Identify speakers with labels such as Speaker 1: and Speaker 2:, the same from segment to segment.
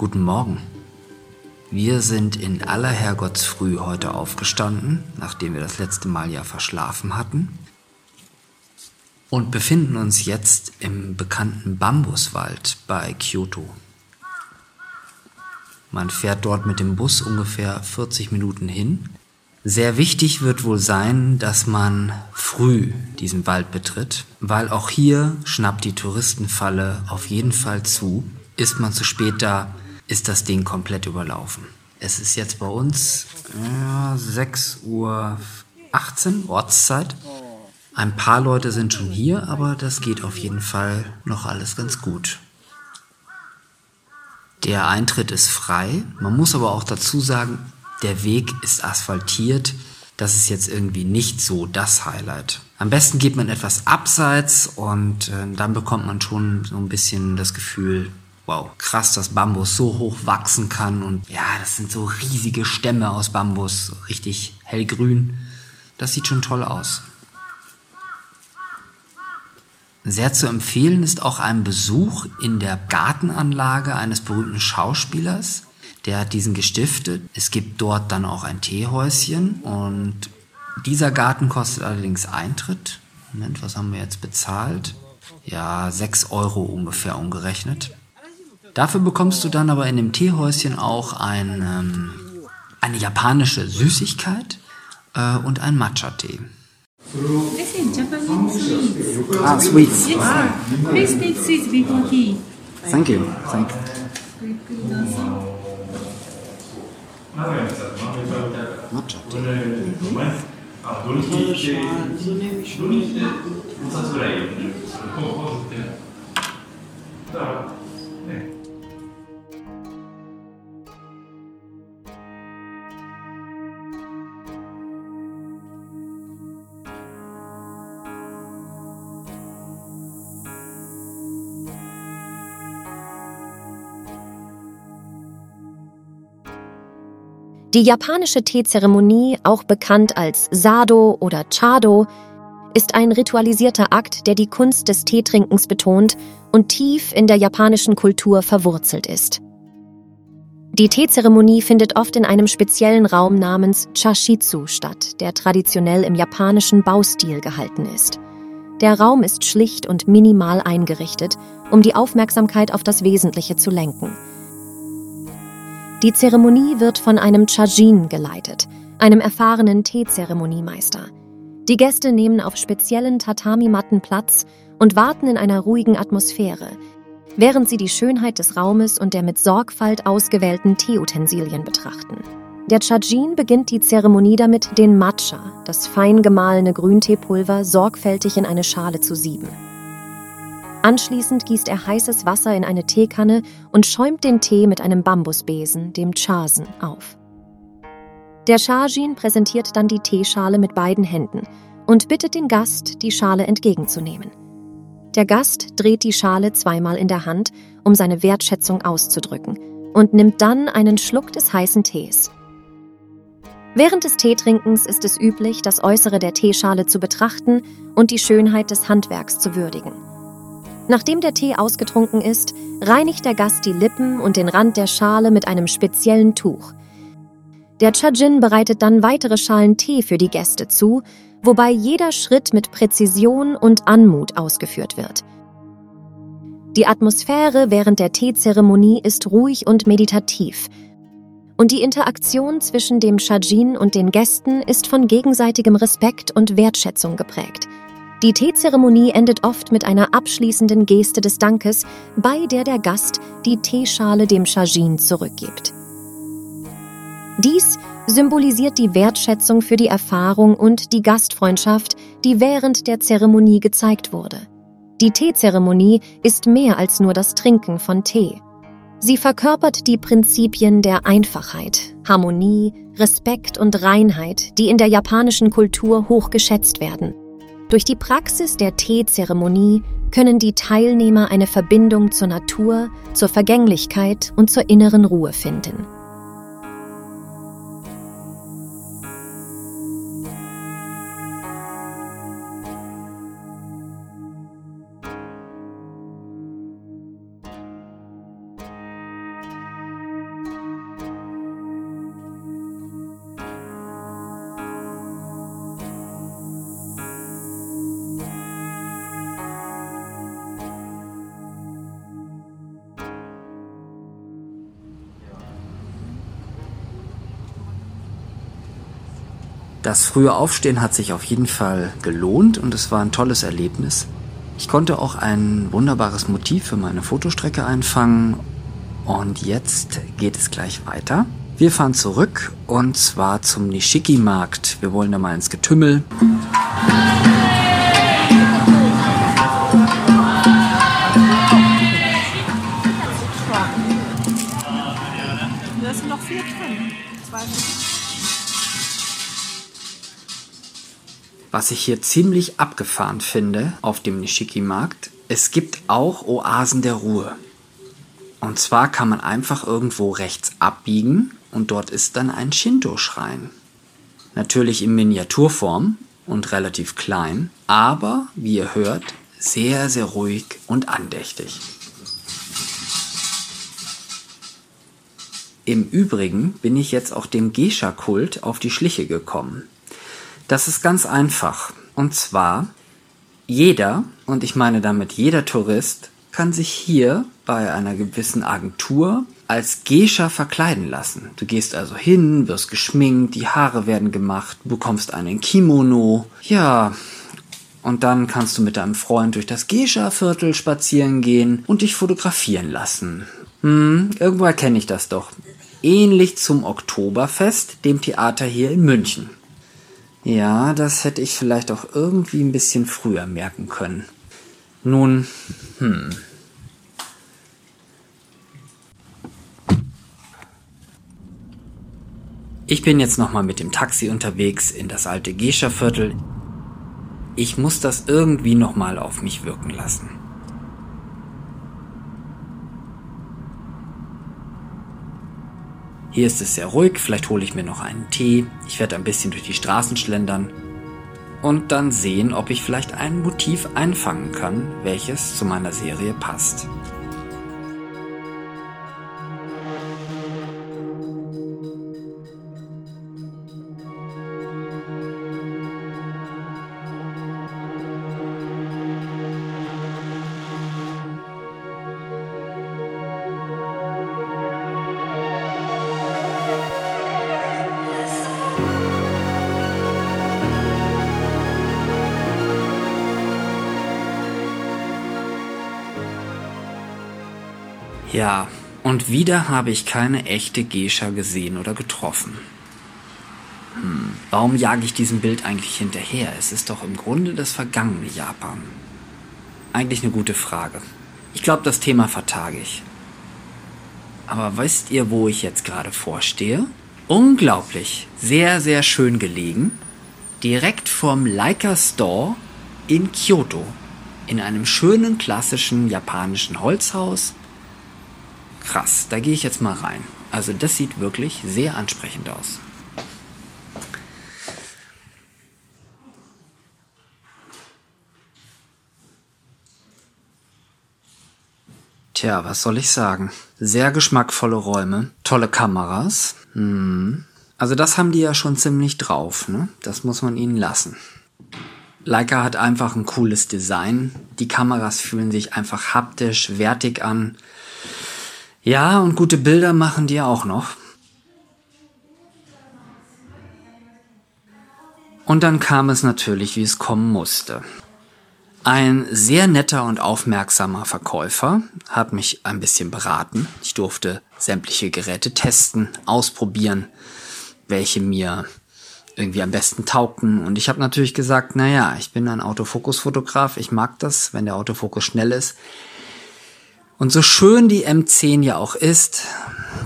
Speaker 1: Guten Morgen. Wir sind in aller Herrgottsfrüh heute aufgestanden, nachdem wir das letzte Mal ja verschlafen hatten, und befinden uns jetzt im bekannten Bambuswald bei Kyoto. Man fährt dort mit dem Bus ungefähr 40 Minuten hin. Sehr wichtig wird wohl sein, dass man früh diesen Wald betritt, weil auch hier schnappt die Touristenfalle auf jeden Fall zu. Ist man zu spät da, ist das Ding komplett überlaufen. Es ist jetzt bei uns ja, 6.18 Uhr Ortszeit. Ein paar Leute sind schon hier, aber das geht auf jeden Fall noch alles ganz gut. Der Eintritt ist frei. Man muss aber auch dazu sagen, der Weg ist asphaltiert. Das ist jetzt irgendwie nicht so das Highlight. Am besten geht man etwas abseits und äh, dann bekommt man schon so ein bisschen das Gefühl, wow, krass, dass Bambus so hoch wachsen kann. Und ja, das sind so riesige Stämme aus Bambus, richtig hellgrün. Das sieht schon toll aus. Sehr zu empfehlen ist auch ein Besuch in der Gartenanlage eines berühmten Schauspielers. Der hat diesen gestiftet. Es gibt dort dann auch ein Teehäuschen und dieser Garten kostet allerdings Eintritt. Moment, was haben wir jetzt bezahlt? Ja, 6 Euro ungefähr umgerechnet. Dafür bekommst du dann aber in dem Teehäuschen auch ein, ähm, eine japanische Süßigkeit äh, und ein Matcha-Tee.
Speaker 2: This is Japanese sweets.
Speaker 1: Ah, sweets.
Speaker 2: Yes. Please take sweets before tea.
Speaker 1: Thank you. Thank
Speaker 3: you. Matcha Tee. Mhm.
Speaker 4: Die japanische Teezeremonie, auch bekannt als Sado oder Chado, ist ein ritualisierter Akt, der die Kunst des Teetrinkens betont und tief in der japanischen Kultur verwurzelt ist. Die Teezeremonie findet oft in einem speziellen Raum namens Chashitsu statt, der traditionell im japanischen Baustil gehalten ist. Der Raum ist schlicht und minimal eingerichtet, um die Aufmerksamkeit auf das Wesentliche zu lenken. Die Zeremonie wird von einem Chajin geleitet, einem erfahrenen Teezeremoniemeister. Die Gäste nehmen auf speziellen Tatami-Matten Platz und warten in einer ruhigen Atmosphäre, während sie die Schönheit des Raumes und der mit Sorgfalt ausgewählten Teeutensilien betrachten. Der Chajin beginnt die Zeremonie damit, den Matcha, das fein gemahlene Grünteepulver, sorgfältig in eine Schale zu sieben. Anschließend gießt er heißes Wasser in eine Teekanne und schäumt den Tee mit einem Bambusbesen, dem Chasen, auf. Der Shajin präsentiert dann die Teeschale mit beiden Händen und bittet den Gast, die Schale entgegenzunehmen. Der Gast dreht die Schale zweimal in der Hand, um seine Wertschätzung auszudrücken, und nimmt dann einen Schluck des heißen Tees. Während des Teetrinkens ist es üblich, das Äußere der Teeschale zu betrachten und die Schönheit des Handwerks zu würdigen. Nachdem der Tee ausgetrunken ist, reinigt der Gast die Lippen und den Rand der Schale mit einem speziellen Tuch. Der Chajin bereitet dann weitere Schalen Tee für die Gäste zu, wobei jeder Schritt mit Präzision und Anmut ausgeführt wird. Die Atmosphäre während der Teezeremonie ist ruhig und meditativ. Und die Interaktion zwischen dem Chajin und den Gästen ist von gegenseitigem Respekt und Wertschätzung geprägt. Die Teezeremonie endet oft mit einer abschließenden Geste des Dankes, bei der der Gast die Teeschale dem Chajin zurückgibt. Dies symbolisiert die Wertschätzung für die Erfahrung und die Gastfreundschaft, die während der Zeremonie gezeigt wurde. Die Teezeremonie ist mehr als nur das Trinken von Tee. Sie verkörpert die Prinzipien der Einfachheit, Harmonie, Respekt und Reinheit, die in der japanischen Kultur hoch geschätzt werden. Durch die Praxis der Teezeremonie können die Teilnehmer eine Verbindung zur Natur, zur Vergänglichkeit und zur inneren Ruhe finden.
Speaker 1: Das frühe Aufstehen hat sich auf jeden Fall gelohnt und es war ein tolles Erlebnis. Ich konnte auch ein wunderbares Motiv für meine Fotostrecke einfangen und jetzt geht es gleich weiter. Wir fahren zurück und zwar zum Nishiki-Markt. Wir wollen da mal ins Getümmel.
Speaker 5: Da sind noch vier drin. Zwei
Speaker 1: Was ich hier ziemlich abgefahren finde auf dem Nishiki-Markt, es gibt auch Oasen der Ruhe. Und zwar kann man einfach irgendwo rechts abbiegen und dort ist dann ein Shinto-Schrein. Natürlich in Miniaturform und relativ klein, aber wie ihr hört, sehr, sehr ruhig und andächtig. Im Übrigen bin ich jetzt auch dem Geisha-Kult auf die Schliche gekommen. Das ist ganz einfach. Und zwar, jeder, und ich meine damit jeder Tourist, kann sich hier bei einer gewissen Agentur als Geisha verkleiden lassen. Du gehst also hin, wirst geschminkt, die Haare werden gemacht, bekommst einen Kimono. Ja, und dann kannst du mit deinem Freund durch das Geisha-Viertel spazieren gehen und dich fotografieren lassen. Hm, irgendwo erkenne ich das doch. Ähnlich zum Oktoberfest, dem Theater hier in München. Ja, das hätte ich vielleicht auch irgendwie ein bisschen früher merken können. Nun, hm. Ich bin jetzt nochmal mit dem Taxi unterwegs in das alte Gescher-Viertel. Ich muss das irgendwie nochmal auf mich wirken lassen. Hier ist es sehr ruhig, vielleicht hole ich mir noch einen Tee, ich werde ein bisschen durch die Straßen schlendern und dann sehen, ob ich vielleicht ein Motiv einfangen kann, welches zu meiner Serie passt. Ja, und wieder habe ich keine echte Geisha gesehen oder getroffen. Hm, warum jage ich diesem Bild eigentlich hinterher? Es ist doch im Grunde das vergangene Japan. Eigentlich eine gute Frage. Ich glaube, das Thema vertage ich. Aber wisst ihr, wo ich jetzt gerade vorstehe? Unglaublich, sehr, sehr schön gelegen. Direkt vorm Leica Store in Kyoto. In einem schönen klassischen japanischen Holzhaus Krass, da gehe ich jetzt mal rein. Also das sieht wirklich sehr ansprechend aus. Tja, was soll ich sagen? Sehr geschmackvolle Räume, tolle Kameras. Hm. Also das haben die ja schon ziemlich drauf, ne? Das muss man ihnen lassen. Leica hat einfach ein cooles Design. Die Kameras fühlen sich einfach haptisch, wertig an. Ja, und gute Bilder machen die auch noch. Und dann kam es natürlich, wie es kommen musste. Ein sehr netter und aufmerksamer Verkäufer hat mich ein bisschen beraten. Ich durfte sämtliche Geräte testen, ausprobieren, welche mir irgendwie am besten taugten. Und ich habe natürlich gesagt, naja, ich bin ein Autofokusfotograf, ich mag das, wenn der Autofokus schnell ist. Und so schön die M10 ja auch ist,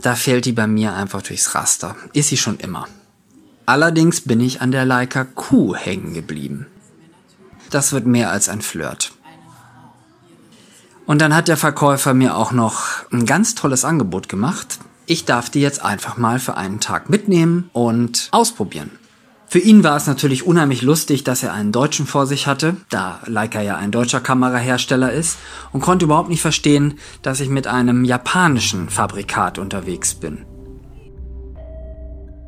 Speaker 1: da fällt die bei mir einfach durchs Raster. Ist sie schon immer. Allerdings bin ich an der Leica Q hängen geblieben. Das wird mehr als ein Flirt. Und dann hat der Verkäufer mir auch noch ein ganz tolles Angebot gemacht. Ich darf die jetzt einfach mal für einen Tag mitnehmen und ausprobieren. Für ihn war es natürlich unheimlich lustig, dass er einen Deutschen vor sich hatte, da Leica ja ein deutscher Kamerahersteller ist, und konnte überhaupt nicht verstehen, dass ich mit einem japanischen Fabrikat unterwegs bin.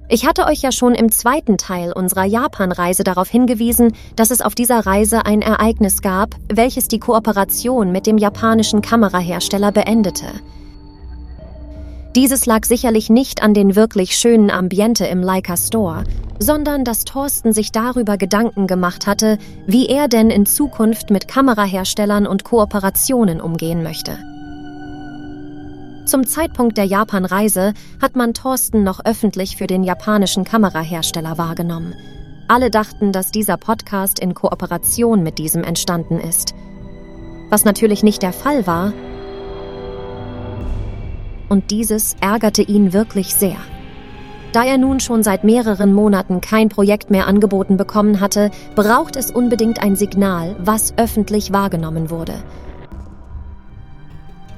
Speaker 4: Ich hatte euch ja schon im zweiten Teil unserer Japan-Reise darauf hingewiesen, dass es auf dieser Reise ein Ereignis gab, welches die Kooperation mit dem japanischen Kamerahersteller beendete. Dieses lag sicherlich nicht an den wirklich schönen Ambiente im Leica Store, sondern dass Thorsten sich darüber Gedanken gemacht hatte, wie er denn in Zukunft mit Kameraherstellern und Kooperationen umgehen möchte. Zum Zeitpunkt der Japan-Reise hat man Thorsten noch öffentlich für den japanischen Kamerahersteller wahrgenommen. Alle dachten, dass dieser Podcast in Kooperation mit diesem entstanden ist. Was natürlich nicht der Fall war, und dieses ärgerte ihn wirklich sehr. Da er nun schon seit mehreren Monaten kein Projekt mehr angeboten bekommen hatte, braucht es unbedingt ein Signal, was öffentlich wahrgenommen wurde.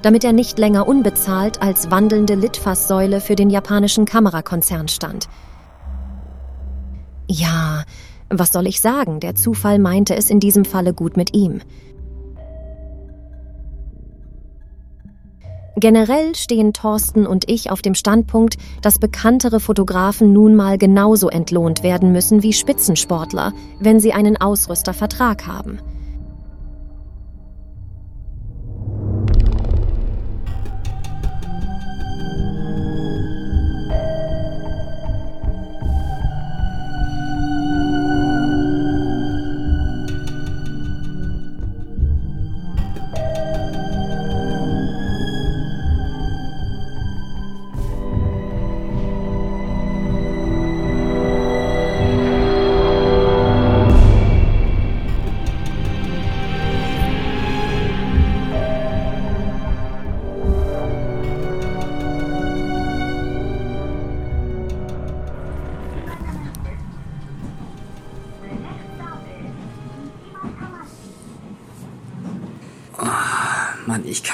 Speaker 4: Damit er nicht länger unbezahlt als wandelnde Litfaßsäule für den japanischen Kamerakonzern stand. Ja, was soll ich sagen, der Zufall meinte es in diesem Falle gut mit ihm. Generell stehen Thorsten und ich auf dem Standpunkt, dass bekanntere Fotografen nun mal genauso entlohnt werden müssen wie Spitzensportler, wenn sie einen Ausrüstervertrag haben.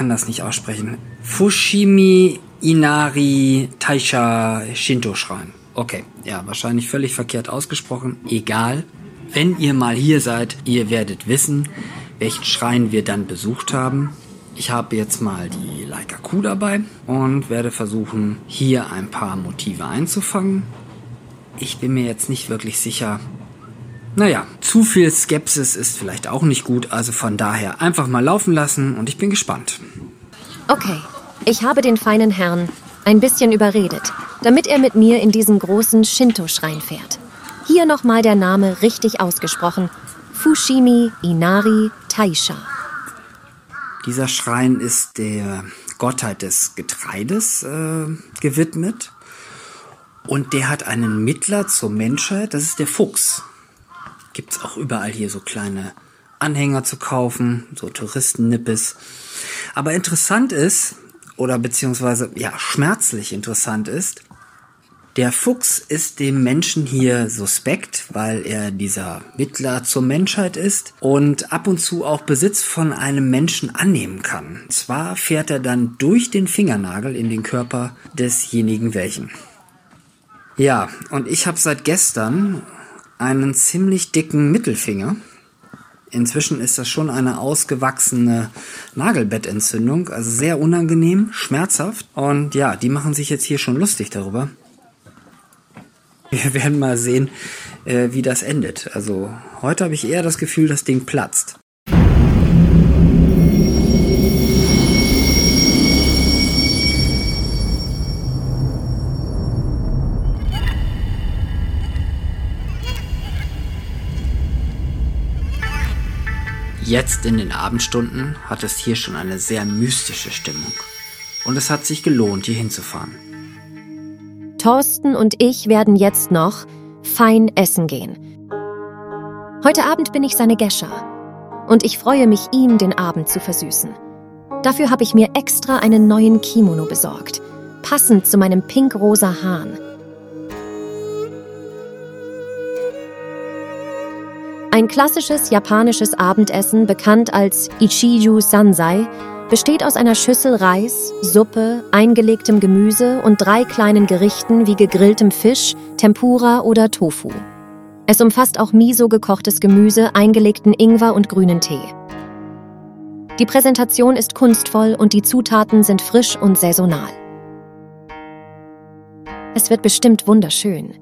Speaker 1: Kann das nicht aussprechen. Fushimi Inari Taisha Shinto Schrein. Okay, ja, wahrscheinlich völlig verkehrt ausgesprochen. Egal. Wenn ihr mal hier seid, ihr werdet wissen, welchen Schrein wir dann besucht haben. Ich habe jetzt mal die Leica Q dabei und werde versuchen, hier ein paar Motive einzufangen. Ich bin mir jetzt nicht wirklich sicher, naja, zu viel Skepsis ist vielleicht auch nicht gut, also von daher einfach mal laufen lassen und ich bin gespannt.
Speaker 4: Okay, ich habe den feinen Herrn ein bisschen überredet, damit er mit mir in diesen großen Shinto-Schrein fährt. Hier nochmal der Name richtig ausgesprochen. Fushimi Inari Taisha.
Speaker 1: Dieser Schrein ist der Gottheit des Getreides äh, gewidmet. Und der hat einen Mittler zur Menschheit, das ist der Fuchs gibt es auch überall hier so kleine Anhänger zu kaufen, so Touristennippes. Aber interessant ist, oder beziehungsweise ja, schmerzlich interessant ist, der Fuchs ist dem Menschen hier suspekt, weil er dieser Mittler zur Menschheit ist und ab und zu auch Besitz von einem Menschen annehmen kann. Zwar fährt er dann durch den Fingernagel in den Körper desjenigen welchen. Ja, und ich habe seit gestern einen ziemlich dicken Mittelfinger. Inzwischen ist das schon eine ausgewachsene Nagelbettentzündung, also sehr unangenehm, schmerzhaft. Und ja, die machen sich jetzt hier schon lustig darüber. Wir werden mal sehen, äh, wie das endet. Also heute habe ich eher das Gefühl, das Ding platzt. Jetzt in den Abendstunden hat es hier schon eine sehr mystische Stimmung. Und es hat sich gelohnt, hier hinzufahren.
Speaker 4: Thorsten und ich werden jetzt noch fein essen gehen. Heute Abend bin ich seine Gescha. Und ich freue mich, ihm den Abend zu versüßen. Dafür habe ich mir extra einen neuen Kimono besorgt, passend zu meinem pink-rosa Hahn. Ein klassisches japanisches Abendessen, bekannt als Ichiyu Sansai, besteht aus einer Schüssel Reis, Suppe, eingelegtem Gemüse und drei kleinen Gerichten wie gegrilltem Fisch, Tempura oder Tofu. Es umfasst auch Miso gekochtes Gemüse, eingelegten Ingwer und grünen Tee. Die Präsentation ist kunstvoll und die Zutaten sind frisch und saisonal. Es wird bestimmt wunderschön.